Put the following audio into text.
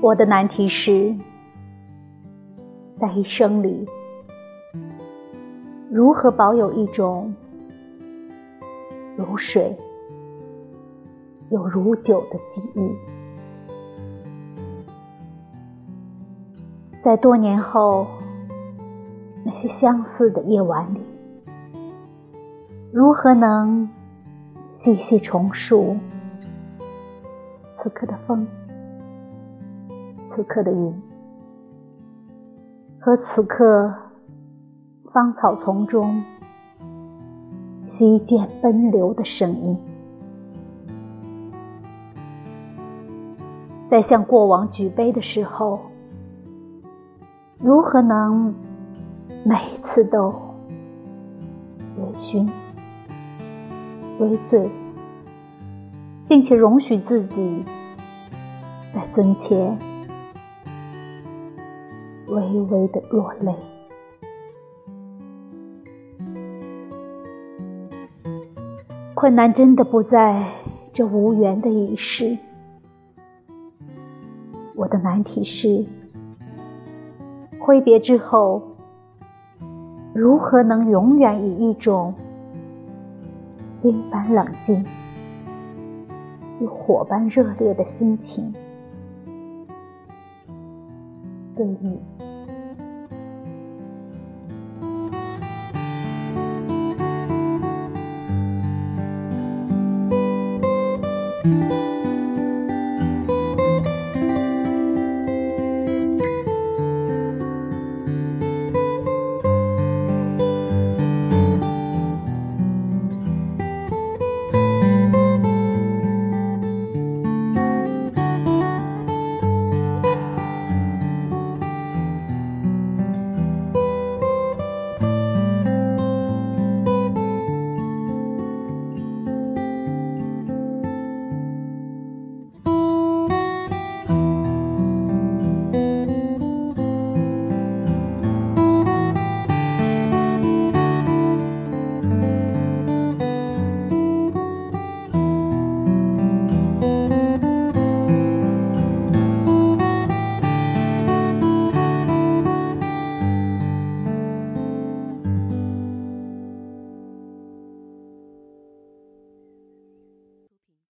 我的难题是，在一生里，如何保有一种如水又如酒的记忆，在多年后那些相似的夜晚里，如何能细细重述此刻的风？此刻的云，和此刻芳草丛中溪涧奔流的声音，在向过往举杯的时候，如何能每次都微醺、微醉，并且容许自己在尊前？微微的落泪，困难真的不在这无缘的一世。我的难题是：挥别之后，如何能永远以一种冰般冷静又火般热烈的心情对你？you